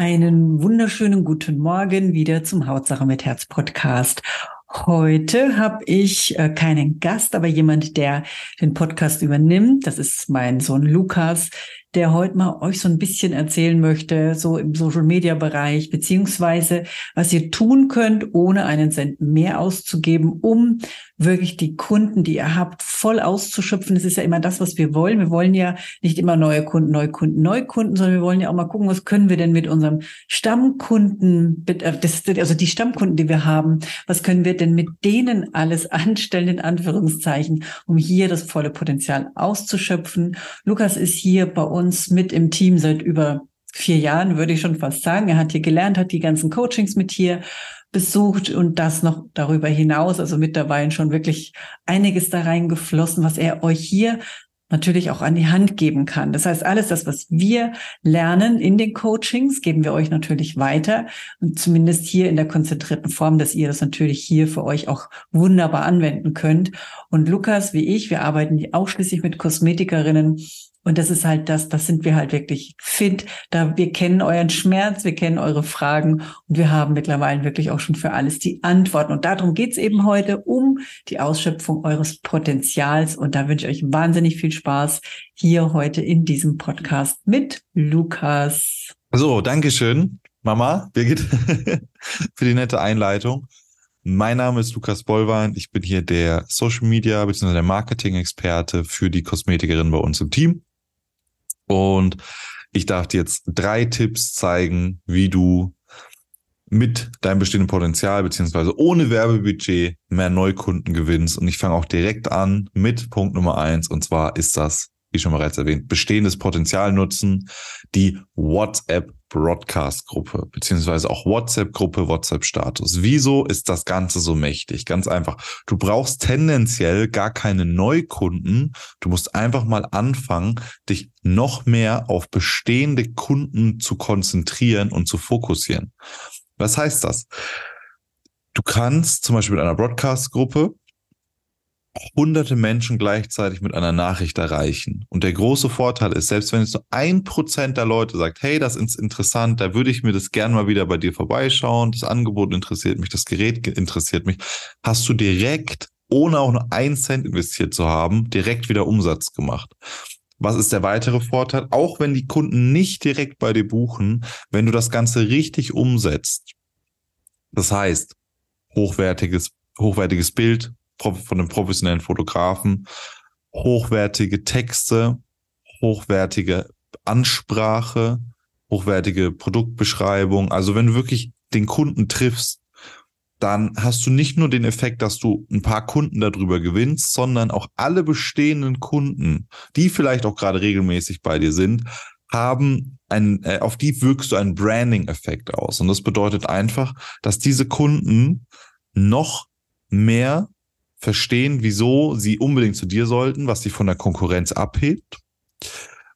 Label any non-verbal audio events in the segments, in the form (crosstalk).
Einen wunderschönen guten Morgen wieder zum Hautsache mit Herz Podcast. Heute habe ich äh, keinen Gast, aber jemand, der den Podcast übernimmt. Das ist mein Sohn Lukas, der heute mal euch so ein bisschen erzählen möchte, so im Social Media Bereich, beziehungsweise was ihr tun könnt, ohne einen Cent mehr auszugeben, um wirklich die Kunden, die ihr habt, voll auszuschöpfen. Das ist ja immer das, was wir wollen. Wir wollen ja nicht immer neue Kunden, neue Kunden, neue Kunden, sondern wir wollen ja auch mal gucken, was können wir denn mit unserem Stammkunden, äh, also die Stammkunden, die wir haben, was können wir denn mit denen alles anstellen, in Anführungszeichen, um hier das volle Potenzial auszuschöpfen. Lukas ist hier bei uns uns mit im Team seit über vier Jahren, würde ich schon fast sagen. Er hat hier gelernt, hat die ganzen Coachings mit hier besucht und das noch darüber hinaus, also mittlerweile schon wirklich einiges da reingeflossen, was er euch hier natürlich auch an die Hand geben kann. Das heißt, alles das, was wir lernen in den Coachings, geben wir euch natürlich weiter und zumindest hier in der konzentrierten Form, dass ihr das natürlich hier für euch auch wunderbar anwenden könnt. Und Lukas, wie ich, wir arbeiten ausschließlich mit Kosmetikerinnen und das ist halt das, das sind wir halt wirklich fit. Da wir kennen euren Schmerz, wir kennen eure Fragen und wir haben mittlerweile wirklich auch schon für alles die Antworten. Und darum geht's eben heute um die Ausschöpfung eures Potenzials. Und da wünsche ich euch wahnsinnig viel Spaß hier heute in diesem Podcast mit Lukas. So, Dankeschön, Mama, Birgit, (laughs) für die nette Einleitung. Mein Name ist Lukas Bollwein. Ich bin hier der Social Media bzw. der Marketing-Experte für die Kosmetikerin bei uns im Team. Und ich darf dir jetzt drei Tipps zeigen, wie du mit deinem bestehenden Potenzial beziehungsweise ohne Werbebudget mehr Neukunden gewinnst. Und ich fange auch direkt an mit Punkt Nummer eins. Und zwar ist das, wie schon bereits erwähnt, bestehendes Potenzial nutzen, die WhatsApp Broadcast-Gruppe, beziehungsweise auch WhatsApp-Gruppe, WhatsApp-Status. Wieso ist das Ganze so mächtig? Ganz einfach. Du brauchst tendenziell gar keine Neukunden. Du musst einfach mal anfangen, dich noch mehr auf bestehende Kunden zu konzentrieren und zu fokussieren. Was heißt das? Du kannst zum Beispiel mit einer Broadcast-Gruppe hunderte Menschen gleichzeitig mit einer Nachricht erreichen. Und der große Vorteil ist, selbst wenn jetzt nur ein Prozent der Leute sagt, hey, das ist interessant, da würde ich mir das gern mal wieder bei dir vorbeischauen, das Angebot interessiert mich, das Gerät interessiert mich, hast du direkt, ohne auch nur ein Cent investiert zu haben, direkt wieder Umsatz gemacht. Was ist der weitere Vorteil? Auch wenn die Kunden nicht direkt bei dir buchen, wenn du das Ganze richtig umsetzt. Das heißt, hochwertiges, hochwertiges Bild, von einem professionellen Fotografen, hochwertige Texte, hochwertige Ansprache, hochwertige Produktbeschreibung. Also wenn du wirklich den Kunden triffst, dann hast du nicht nur den Effekt, dass du ein paar Kunden darüber gewinnst, sondern auch alle bestehenden Kunden, die vielleicht auch gerade regelmäßig bei dir sind, haben ein, äh, auf die wirkst du einen Branding-Effekt aus. Und das bedeutet einfach, dass diese Kunden noch mehr verstehen, wieso sie unbedingt zu dir sollten, was sie von der Konkurrenz abhebt,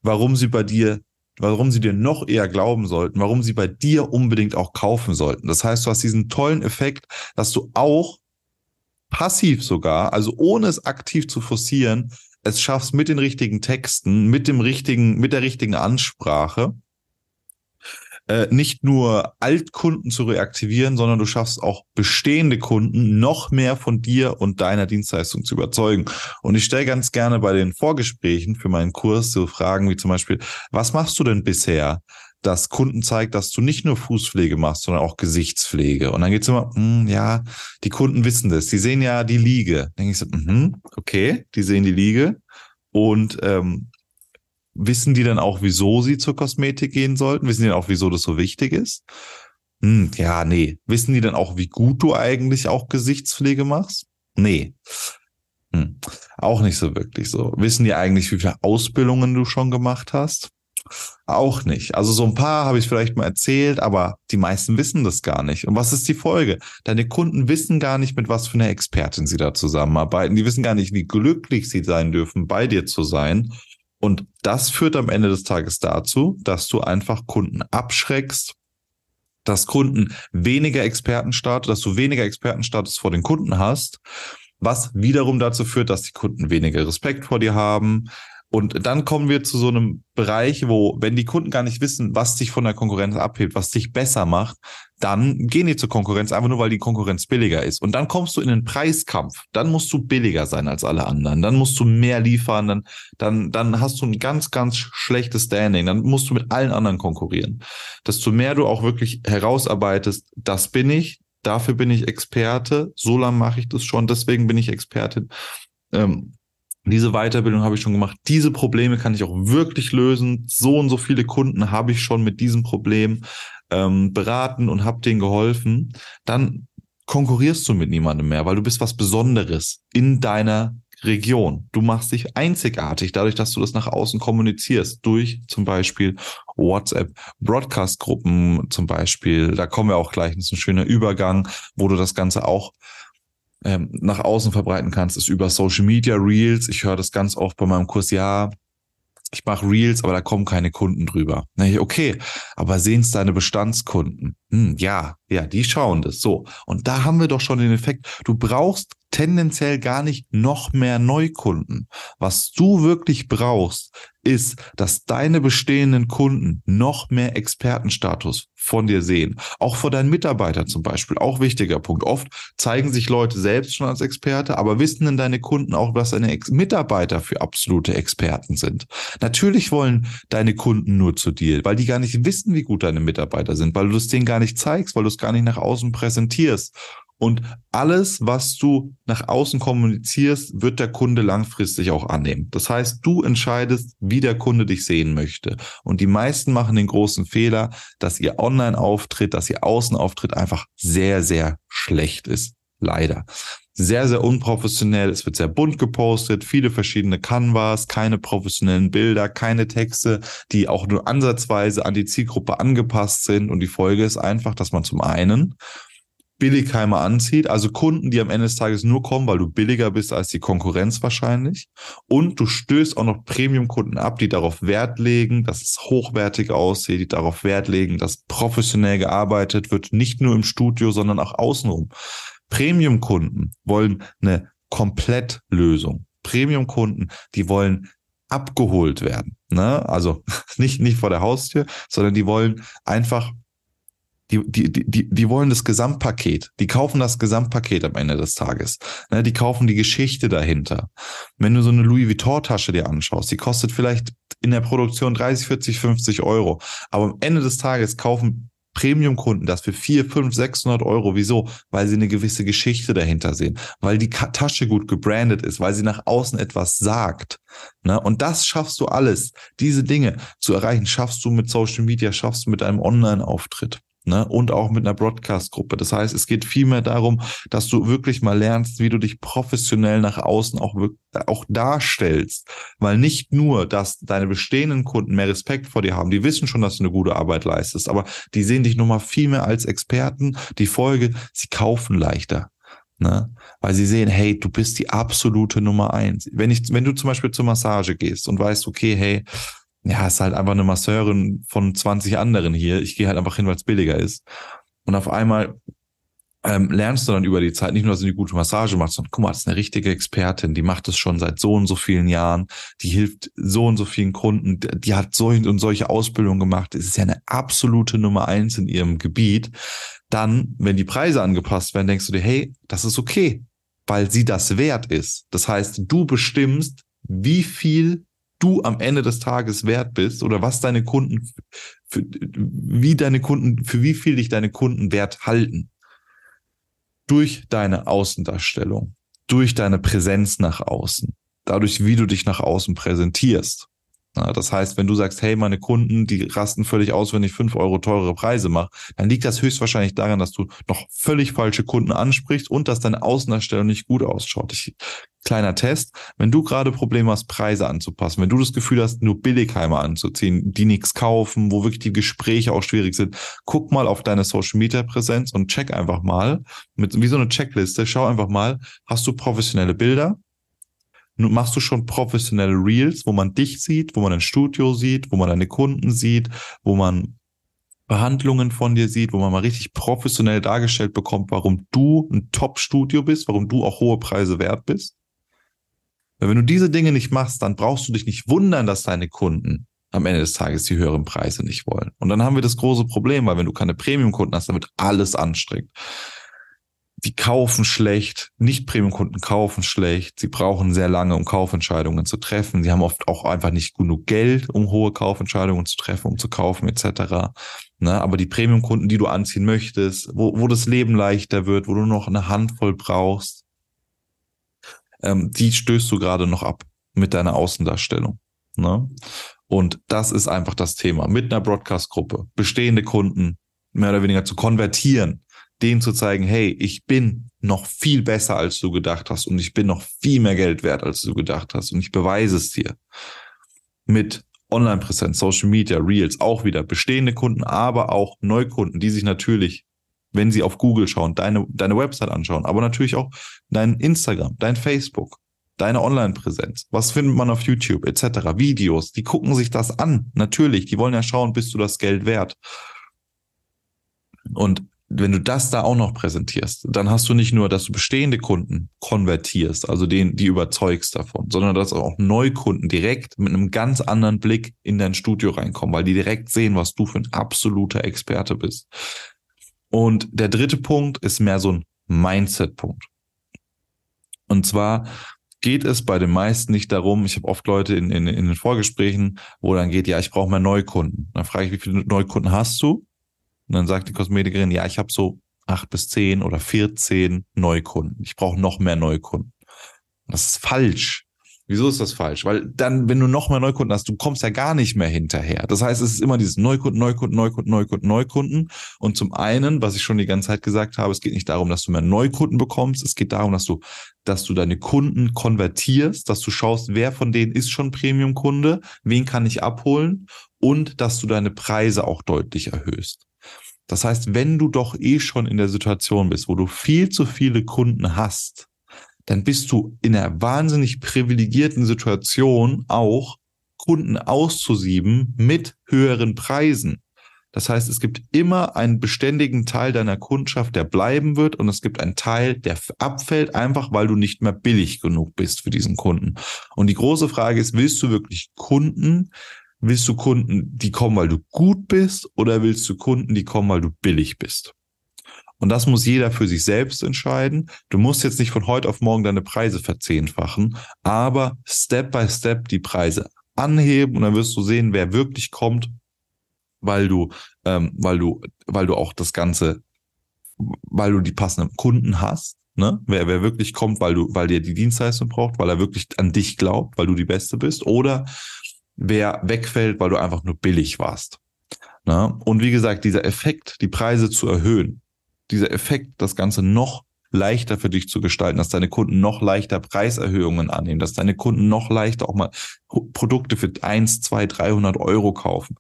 warum sie bei dir, warum sie dir noch eher glauben sollten, warum sie bei dir unbedingt auch kaufen sollten. Das heißt, du hast diesen tollen Effekt, dass du auch passiv sogar, also ohne es aktiv zu forcieren, es schaffst mit den richtigen Texten, mit dem richtigen, mit der richtigen Ansprache, äh, nicht nur Altkunden zu reaktivieren, sondern du schaffst auch bestehende Kunden noch mehr von dir und deiner Dienstleistung zu überzeugen. Und ich stelle ganz gerne bei den Vorgesprächen für meinen Kurs so Fragen wie zum Beispiel, was machst du denn bisher? dass Kunden zeigt, dass du nicht nur Fußpflege machst, sondern auch Gesichtspflege. Und dann geht's immer, mh, ja, die Kunden wissen das. Die sehen ja die Liege. Dann denke ich so, mh, okay, die sehen die Liege. Und ähm, Wissen die dann auch, wieso sie zur Kosmetik gehen sollten? Wissen die dann auch, wieso das so wichtig ist? Hm, ja, nee. Wissen die dann auch, wie gut du eigentlich auch Gesichtspflege machst? Nee. Hm. Auch nicht so wirklich so. Wissen die eigentlich, wie viele Ausbildungen du schon gemacht hast? Auch nicht. Also so ein paar habe ich vielleicht mal erzählt, aber die meisten wissen das gar nicht. Und was ist die Folge? Deine Kunden wissen gar nicht, mit was für einer Expertin sie da zusammenarbeiten. Die wissen gar nicht, wie glücklich sie sein dürfen, bei dir zu sein. Und das führt am Ende des Tages dazu, dass du einfach Kunden abschreckst, dass Kunden weniger Expertenstatus, dass du weniger Expertenstatus vor den Kunden hast, was wiederum dazu führt, dass die Kunden weniger Respekt vor dir haben, und dann kommen wir zu so einem Bereich, wo, wenn die Kunden gar nicht wissen, was dich von der Konkurrenz abhebt, was dich besser macht, dann gehen die zur Konkurrenz einfach nur, weil die Konkurrenz billiger ist. Und dann kommst du in den Preiskampf. Dann musst du billiger sein als alle anderen. Dann musst du mehr liefern. Dann, dann, dann hast du ein ganz, ganz schlechtes Standing. Dann musst du mit allen anderen konkurrieren. Desto mehr du auch wirklich herausarbeitest, das bin ich, dafür bin ich Experte, so lange mache ich das schon, deswegen bin ich Expertin. Ähm, diese Weiterbildung habe ich schon gemacht. Diese Probleme kann ich auch wirklich lösen. So und so viele Kunden habe ich schon mit diesem Problem ähm, beraten und habe denen geholfen. Dann konkurrierst du mit niemandem mehr, weil du bist was Besonderes in deiner Region. Du machst dich einzigartig dadurch, dass du das nach außen kommunizierst, durch zum Beispiel WhatsApp, Broadcast-Gruppen zum Beispiel. Da kommen wir auch gleich. Das ist ein schöner Übergang, wo du das Ganze auch ähm, nach außen verbreiten kannst, ist über Social Media Reels. Ich höre das ganz oft bei meinem Kurs, ja, ich mache Reels, aber da kommen keine Kunden drüber. Okay, aber sehen es deine Bestandskunden? Hm, ja, ja, die schauen das so. Und da haben wir doch schon den Effekt, du brauchst tendenziell gar nicht noch mehr Neukunden. Was du wirklich brauchst, ist, dass deine bestehenden Kunden noch mehr Expertenstatus von dir sehen. Auch vor deinen Mitarbeitern zum Beispiel. Auch wichtiger Punkt. Oft zeigen sich Leute selbst schon als Experte, aber wissen denn deine Kunden auch, was deine Ex Mitarbeiter für absolute Experten sind? Natürlich wollen deine Kunden nur zu dir, weil die gar nicht wissen, wie gut deine Mitarbeiter sind, weil du es denen gar nicht zeigst, weil du es gar nicht nach außen präsentierst. Und alles, was du nach außen kommunizierst, wird der Kunde langfristig auch annehmen. Das heißt, du entscheidest, wie der Kunde dich sehen möchte. Und die meisten machen den großen Fehler, dass ihr Online-Auftritt, dass ihr Außenauftritt einfach sehr, sehr schlecht ist. Leider. Sehr, sehr unprofessionell. Es wird sehr bunt gepostet, viele verschiedene Canvas, keine professionellen Bilder, keine Texte, die auch nur ansatzweise an die Zielgruppe angepasst sind. Und die Folge ist einfach, dass man zum einen Billigheimer anzieht, also Kunden, die am Ende des Tages nur kommen, weil du billiger bist als die Konkurrenz wahrscheinlich. Und du stößt auch noch Premium-Kunden ab, die darauf Wert legen, dass es hochwertig aussieht, die darauf Wert legen, dass professionell gearbeitet wird, nicht nur im Studio, sondern auch außenrum. Premium-Kunden wollen eine Komplettlösung. Premium-Kunden, die wollen abgeholt werden. Ne? Also (laughs) nicht, nicht vor der Haustür, sondern die wollen einfach die, die, die, die wollen das Gesamtpaket. Die kaufen das Gesamtpaket am Ende des Tages. Ne, die kaufen die Geschichte dahinter. Wenn du so eine Louis Vuitton-Tasche dir anschaust, die kostet vielleicht in der Produktion 30, 40, 50 Euro. Aber am Ende des Tages kaufen Premium-Kunden das für 4, 5, 600 Euro. Wieso? Weil sie eine gewisse Geschichte dahinter sehen, weil die Tasche gut gebrandet ist, weil sie nach außen etwas sagt. Ne? Und das schaffst du alles. Diese Dinge zu erreichen, schaffst du mit Social Media, schaffst du mit einem Online-Auftritt ne? und auch mit einer Broadcast-Gruppe. Das heißt, es geht vielmehr darum, dass du wirklich mal lernst, wie du dich professionell nach außen auch, auch darstellst. Weil nicht nur, dass deine bestehenden Kunden mehr Respekt vor dir haben, die wissen schon, dass du eine gute Arbeit leistest, aber die sehen dich nochmal viel mehr als Experten. Die Folge, sie kaufen leichter. Ne? Weil sie sehen, hey, du bist die absolute Nummer eins. Wenn ich, wenn du zum Beispiel zur Massage gehst und weißt, okay, hey, ja, ist halt einfach eine Masseurin von 20 anderen hier. Ich gehe halt einfach hin, weil es billiger ist. Und auf einmal ähm, lernst du dann über die Zeit nicht nur, dass du eine gute Massage machst, sondern guck mal, das ist eine richtige Expertin, die macht es schon seit so und so vielen Jahren, die hilft so und so vielen Kunden, die hat solche und solche Ausbildungen gemacht, es ist ja eine absolute Nummer eins in ihrem Gebiet. Dann, wenn die Preise angepasst werden, denkst du dir, hey, das ist okay, weil sie das wert ist. Das heißt, du bestimmst, wie viel du am Ende des Tages wert bist oder was deine Kunden, für, wie deine Kunden, für wie viel dich deine Kunden wert halten. Durch deine Außendarstellung, durch deine Präsenz nach außen, dadurch, wie du dich nach außen präsentierst. Das heißt, wenn du sagst, hey, meine Kunden, die rasten völlig aus, wenn ich fünf Euro teurere Preise mache, dann liegt das höchstwahrscheinlich daran, dass du noch völlig falsche Kunden ansprichst und dass deine Außendarstellung nicht gut ausschaut. Ich, kleiner Test, wenn du gerade Probleme hast, Preise anzupassen, wenn du das Gefühl hast, nur Billigheimer anzuziehen, die nichts kaufen, wo wirklich die Gespräche auch schwierig sind, guck mal auf deine Social Media Präsenz und check einfach mal mit wie so eine Checkliste, schau einfach mal, hast du professionelle Bilder? Machst du schon professionelle Reels, wo man dich sieht, wo man ein Studio sieht, wo man deine Kunden sieht, wo man Behandlungen von dir sieht, wo man mal richtig professionell dargestellt bekommt, warum du ein Top-Studio bist, warum du auch hohe Preise wert bist. Weil wenn du diese Dinge nicht machst, dann brauchst du dich nicht wundern, dass deine Kunden am Ende des Tages die höheren Preise nicht wollen. Und dann haben wir das große Problem, weil wenn du keine Premium-Kunden hast, dann wird alles anstrengend die kaufen schlecht, nicht Premium-Kunden kaufen schlecht, sie brauchen sehr lange, um Kaufentscheidungen zu treffen. Sie haben oft auch einfach nicht genug Geld, um hohe Kaufentscheidungen zu treffen, um zu kaufen, etc. Ne? Aber die Premium-Kunden, die du anziehen möchtest, wo, wo das Leben leichter wird, wo du noch eine Handvoll brauchst, ähm, die stößt du gerade noch ab mit deiner Außendarstellung. Ne? Und das ist einfach das Thema. Mit einer Broadcast-Gruppe bestehende Kunden mehr oder weniger zu konvertieren denen zu zeigen, hey, ich bin noch viel besser, als du gedacht hast und ich bin noch viel mehr Geld wert, als du gedacht hast und ich beweise es dir. Mit Online-Präsenz, Social Media, Reels, auch wieder bestehende Kunden, aber auch Neukunden, die sich natürlich, wenn sie auf Google schauen, deine, deine Website anschauen, aber natürlich auch dein Instagram, dein Facebook, deine Online-Präsenz, was findet man auf YouTube etc., Videos, die gucken sich das an, natürlich, die wollen ja schauen, bist du das Geld wert. Und wenn du das da auch noch präsentierst, dann hast du nicht nur, dass du bestehende Kunden konvertierst, also den, die überzeugst davon, sondern dass auch Neukunden direkt mit einem ganz anderen Blick in dein Studio reinkommen, weil die direkt sehen, was du für ein absoluter Experte bist. Und der dritte Punkt ist mehr so ein Mindset-Punkt. Und zwar geht es bei den meisten nicht darum, ich habe oft Leute in, in, in den Vorgesprächen, wo dann geht, ja, ich brauche mehr Neukunden. Dann frage ich, wie viele Neukunden hast du? Und dann sagt die Kosmetikerin, ja, ich habe so acht bis zehn oder 14 Neukunden. Ich brauche noch mehr Neukunden. Das ist falsch. Wieso ist das falsch? Weil dann, wenn du noch mehr Neukunden hast, du kommst ja gar nicht mehr hinterher. Das heißt, es ist immer dieses Neukunden, Neukunden, Neukunden, Neukunden, Neukunden. Und zum einen, was ich schon die ganze Zeit gesagt habe, es geht nicht darum, dass du mehr Neukunden bekommst. Es geht darum, dass du, dass du deine Kunden konvertierst, dass du schaust, wer von denen ist schon Premium-Kunde, wen kann ich abholen und dass du deine Preise auch deutlich erhöhst. Das heißt, wenn du doch eh schon in der Situation bist, wo du viel zu viele Kunden hast, dann bist du in einer wahnsinnig privilegierten Situation auch Kunden auszusieben mit höheren Preisen. Das heißt, es gibt immer einen beständigen Teil deiner Kundschaft, der bleiben wird und es gibt einen Teil, der abfällt, einfach weil du nicht mehr billig genug bist für diesen Kunden. Und die große Frage ist, willst du wirklich Kunden, Willst du Kunden, die kommen, weil du gut bist, oder willst du Kunden, die kommen, weil du billig bist? Und das muss jeder für sich selbst entscheiden. Du musst jetzt nicht von heute auf morgen deine Preise verzehnfachen, aber Step by Step die Preise anheben und dann wirst du sehen, wer wirklich kommt, weil du, ähm, weil du, weil du auch das Ganze, weil du die passenden Kunden hast. Ne? Wer, wer wirklich kommt, weil du, weil der die Dienstleistung braucht, weil er wirklich an dich glaubt, weil du die Beste bist, oder wer wegfällt, weil du einfach nur billig warst. Na? Und wie gesagt, dieser Effekt, die Preise zu erhöhen, dieser Effekt, das Ganze noch leichter für dich zu gestalten, dass deine Kunden noch leichter Preiserhöhungen annehmen, dass deine Kunden noch leichter auch mal Produkte für eins, zwei, 300 Euro kaufen.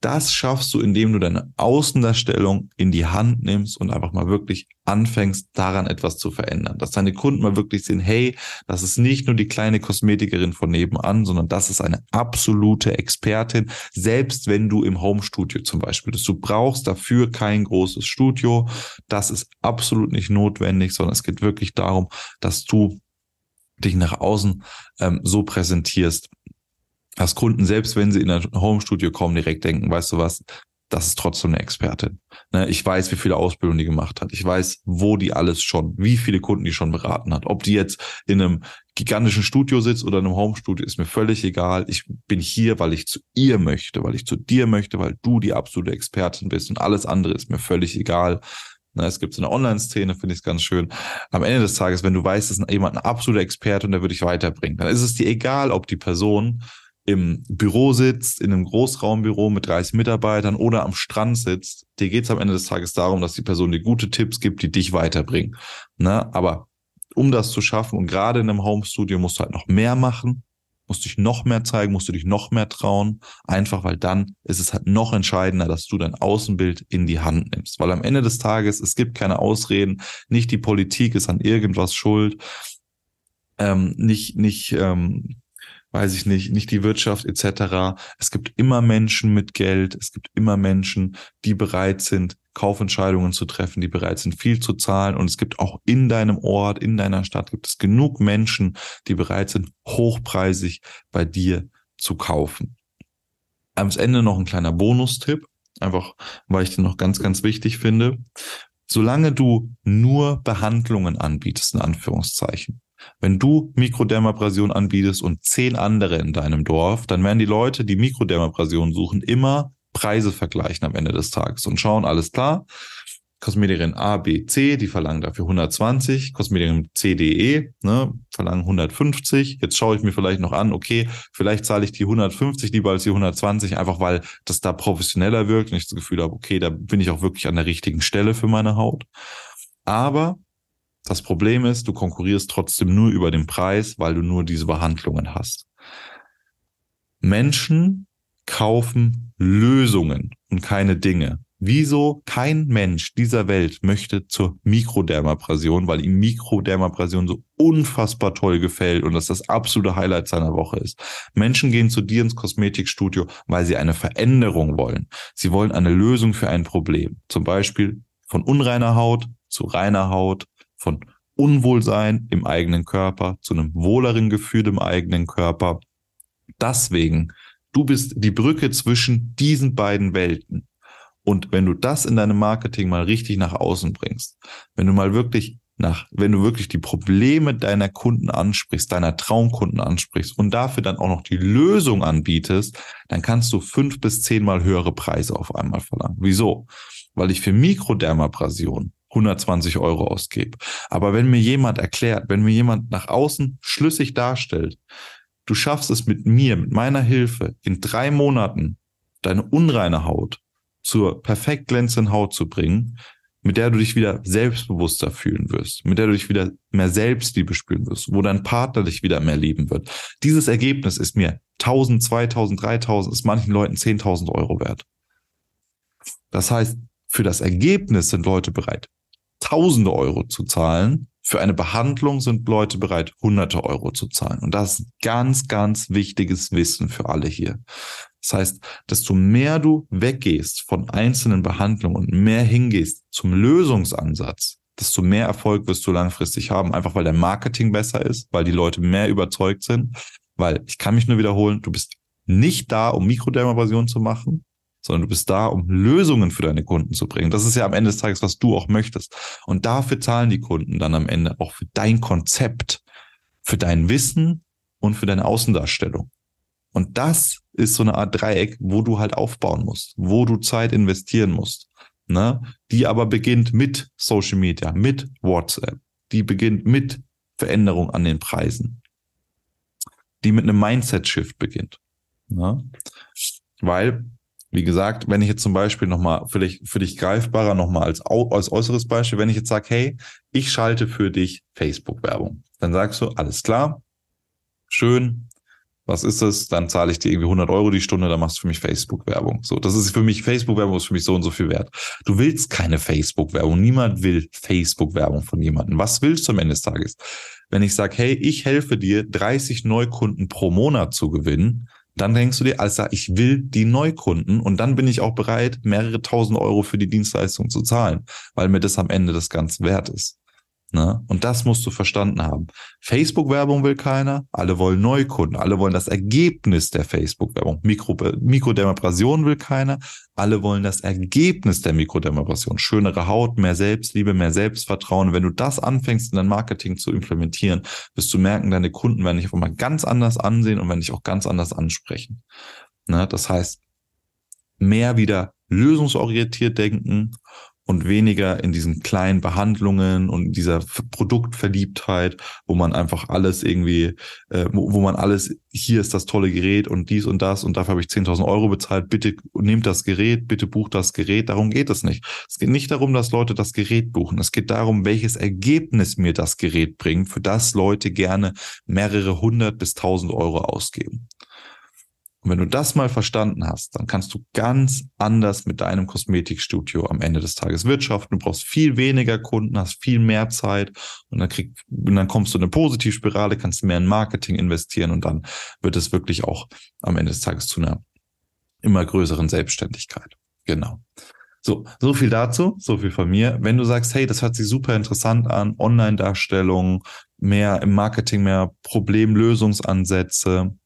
Das schaffst du, indem du deine Außendarstellung in die Hand nimmst und einfach mal wirklich anfängst, daran etwas zu verändern. Dass deine Kunden mal wirklich sehen, hey, das ist nicht nur die kleine Kosmetikerin von nebenan, sondern das ist eine absolute Expertin, selbst wenn du im Homestudio zum Beispiel bist. Du brauchst dafür kein großes Studio. Das ist absolut nicht notwendig, sondern es geht wirklich darum, dass du dich nach außen ähm, so präsentierst, dass Kunden, selbst wenn sie in ein Home-Studio kommen, direkt denken, weißt du was, das ist trotzdem eine Expertin. Ne, ich weiß, wie viele Ausbildungen die gemacht hat. Ich weiß, wo die alles schon, wie viele Kunden die schon beraten hat. Ob die jetzt in einem gigantischen Studio sitzt oder in einem Home-Studio, ist mir völlig egal. Ich bin hier, weil ich zu ihr möchte, weil ich zu dir möchte, weil du die absolute Expertin bist und alles andere ist mir völlig egal. Ne, es gibt so eine Online-Szene, finde ich es ganz schön. Am Ende des Tages, wenn du weißt, dass jemand ein absoluter Experte und der würde dich weiterbringen, dann ist es dir egal, ob die Person im Büro sitzt, in einem Großraumbüro mit 30 Mitarbeitern oder am Strand sitzt, dir geht es am Ende des Tages darum, dass die Person dir gute Tipps gibt, die dich weiterbringen. Ne? Aber um das zu schaffen und gerade in einem Homestudio musst du halt noch mehr machen, musst dich noch mehr zeigen, musst du dich noch mehr trauen, einfach weil dann ist es halt noch entscheidender, dass du dein Außenbild in die Hand nimmst. Weil am Ende des Tages, es gibt keine Ausreden, nicht die Politik ist an irgendwas schuld, ähm, nicht, nicht, ähm, weiß ich nicht, nicht die Wirtschaft etc. Es gibt immer Menschen mit Geld, es gibt immer Menschen, die bereit sind, Kaufentscheidungen zu treffen, die bereit sind, viel zu zahlen. Und es gibt auch in deinem Ort, in deiner Stadt, gibt es genug Menschen, die bereit sind, hochpreisig bei dir zu kaufen. Am Ende noch ein kleiner Bonustipp, einfach weil ich den noch ganz, ganz wichtig finde. Solange du nur Behandlungen anbietest, in Anführungszeichen, wenn du Mikrodermabrasion anbietest und zehn andere in deinem Dorf, dann werden die Leute, die Mikrodermabrasion suchen, immer Preise vergleichen am Ende des Tages und schauen, alles klar, Kosmetikerin A, B, C, die verlangen dafür 120, Kosmetikerin C, D, E, ne, verlangen 150. Jetzt schaue ich mir vielleicht noch an, okay, vielleicht zahle ich die 150 lieber als die 120, einfach weil das da professioneller wirkt und ich das Gefühl habe, okay, da bin ich auch wirklich an der richtigen Stelle für meine Haut. Aber das Problem ist, du konkurrierst trotzdem nur über den Preis, weil du nur diese Behandlungen hast. Menschen kaufen Lösungen und keine Dinge. Wieso kein Mensch dieser Welt möchte zur Mikrodermabrasion, weil ihm Mikrodermabrasion so unfassbar toll gefällt und das das absolute Highlight seiner Woche ist. Menschen gehen zu dir ins Kosmetikstudio, weil sie eine Veränderung wollen. Sie wollen eine Lösung für ein Problem. Zum Beispiel von unreiner Haut zu reiner Haut, von Unwohlsein im eigenen Körper zu einem wohleren Gefühl im eigenen Körper. Deswegen, du bist die Brücke zwischen diesen beiden Welten. Und wenn du das in deinem Marketing mal richtig nach außen bringst, wenn du mal wirklich nach, wenn du wirklich die Probleme deiner Kunden ansprichst, deiner Traumkunden ansprichst und dafür dann auch noch die Lösung anbietest, dann kannst du fünf bis zehnmal höhere Preise auf einmal verlangen. Wieso? Weil ich für Mikrodermabrasion 120 Euro ausgebe. Aber wenn mir jemand erklärt, wenn mir jemand nach außen schlüssig darstellt, du schaffst es mit mir, mit meiner Hilfe, in drei Monaten deine unreine Haut zur perfekt glänzenden Haut zu bringen, mit der du dich wieder selbstbewusster fühlen wirst, mit der du dich wieder mehr Selbstliebe spüren wirst, wo dein Partner dich wieder mehr lieben wird. Dieses Ergebnis ist mir 1000, 2000, 3000, ist manchen Leuten 10.000 Euro wert. Das heißt, für das Ergebnis sind Leute bereit, Tausende Euro zu zahlen. Für eine Behandlung sind Leute bereit, Hunderte Euro zu zahlen. Und das ist ganz, ganz wichtiges Wissen für alle hier. Das heißt, desto mehr du weggehst von einzelnen Behandlungen und mehr hingehst zum Lösungsansatz, desto mehr Erfolg wirst du langfristig haben, einfach weil der Marketing besser ist, weil die Leute mehr überzeugt sind, weil ich kann mich nur wiederholen, du bist nicht da, um Mikrodermabrasion zu machen, sondern du bist da, um Lösungen für deine Kunden zu bringen. Das ist ja am Ende des Tages, was du auch möchtest. Und dafür zahlen die Kunden dann am Ende auch für dein Konzept, für dein Wissen und für deine Außendarstellung. Und das ist so eine Art Dreieck, wo du halt aufbauen musst, wo du Zeit investieren musst. Ne? Die aber beginnt mit Social Media, mit WhatsApp. Die beginnt mit Veränderung an den Preisen. Die mit einem Mindset-Shift beginnt. Ne? Weil wie gesagt, wenn ich jetzt zum Beispiel nochmal für dich, für dich greifbarer nochmal als, als äußeres Beispiel, wenn ich jetzt sage, hey, ich schalte für dich Facebook-Werbung, dann sagst du, alles klar, schön, was ist es? Dann zahle ich dir irgendwie 100 Euro die Stunde, dann machst du für mich Facebook-Werbung. So, das ist für mich Facebook-Werbung ist für mich so und so viel wert. Du willst keine Facebook-Werbung. Niemand will Facebook-Werbung von jemandem. Was willst du am Ende des Tages? Wenn ich sage, hey, ich helfe dir, 30 Neukunden pro Monat zu gewinnen, dann denkst du dir, also ich will die Neukunden und dann bin ich auch bereit, mehrere tausend Euro für die Dienstleistung zu zahlen, weil mir das am Ende das Ganze wert ist. Ne? Und das musst du verstanden haben. Facebook-Werbung will keiner, alle wollen Neukunden, alle wollen das Ergebnis der Facebook-Werbung. Mikro, Mikrodermabrasion will keiner, alle wollen das Ergebnis der Mikrodermabrasion. Schönere Haut, mehr Selbstliebe, mehr Selbstvertrauen. Wenn du das anfängst in dein Marketing zu implementieren, wirst du merken, deine Kunden werden dich auf einmal ganz anders ansehen und werden dich auch ganz anders ansprechen. Ne? Das heißt, mehr wieder lösungsorientiert denken und weniger in diesen kleinen Behandlungen und dieser Produktverliebtheit, wo man einfach alles irgendwie, äh, wo, wo man alles, hier ist das tolle Gerät und dies und das und dafür habe ich 10.000 Euro bezahlt, bitte nehmt das Gerät, bitte bucht das Gerät. Darum geht es nicht. Es geht nicht darum, dass Leute das Gerät buchen. Es geht darum, welches Ergebnis mir das Gerät bringt, für das Leute gerne mehrere hundert bis tausend Euro ausgeben. Und wenn du das mal verstanden hast, dann kannst du ganz anders mit deinem Kosmetikstudio am Ende des Tages wirtschaften. Du brauchst viel weniger Kunden, hast viel mehr Zeit und dann, krieg, und dann kommst du in eine Positivspirale, kannst mehr in Marketing investieren und dann wird es wirklich auch am Ende des Tages zu einer immer größeren Selbstständigkeit. Genau. So, so viel dazu, so viel von mir. Wenn du sagst, hey, das hört sich super interessant an, Online-Darstellung, mehr im Marketing, mehr Problemlösungsansätze,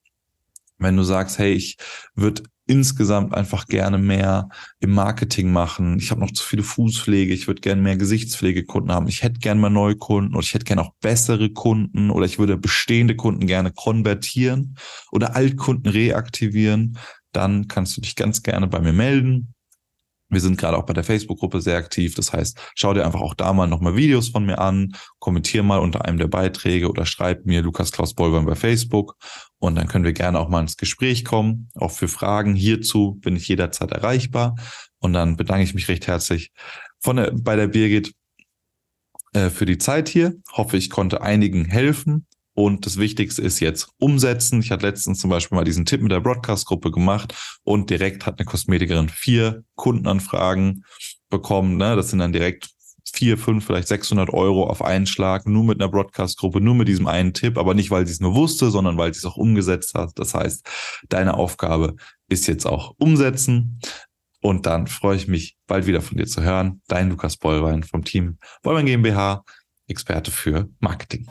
wenn du sagst, hey, ich würde insgesamt einfach gerne mehr im Marketing machen. Ich habe noch zu viele Fußpflege, ich würde gerne mehr Gesichtspflegekunden haben. Ich hätte gerne mal neue Kunden oder ich hätte gerne auch bessere Kunden oder ich würde bestehende Kunden gerne konvertieren oder Altkunden reaktivieren. Dann kannst du dich ganz gerne bei mir melden. Wir sind gerade auch bei der Facebook-Gruppe sehr aktiv. Das heißt, schau dir einfach auch da mal nochmal Videos von mir an, kommentier mal unter einem der Beiträge oder schreib mir Lukas Klaus Bolbern bei Facebook und dann können wir gerne auch mal ins Gespräch kommen. Auch für Fragen hierzu bin ich jederzeit erreichbar. Und dann bedanke ich mich recht herzlich von der, bei der Birgit äh, für die Zeit hier. Hoffe, ich konnte einigen helfen. Und das Wichtigste ist jetzt umsetzen. Ich hatte letztens zum Beispiel mal diesen Tipp mit der Broadcast-Gruppe gemacht und direkt hat eine Kosmetikerin vier Kundenanfragen bekommen. Ne? Das sind dann direkt vier, fünf, vielleicht 600 Euro auf einen Schlag, nur mit einer Broadcast-Gruppe, nur mit diesem einen Tipp, aber nicht, weil sie es nur wusste, sondern weil sie es auch umgesetzt hat. Das heißt, deine Aufgabe ist jetzt auch umsetzen. Und dann freue ich mich, bald wieder von dir zu hören. Dein Lukas Bollwein vom Team Bollwein GmbH, Experte für Marketing.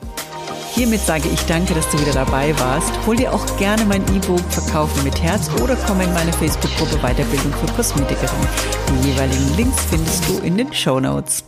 Hiermit sage ich danke, dass du wieder dabei warst. Hol dir auch gerne mein E-Book Verkaufen mit Herz oder komm in meine Facebook-Gruppe Weiterbildung für Kosmetikerin. Die jeweiligen Links findest du in den Show Notes.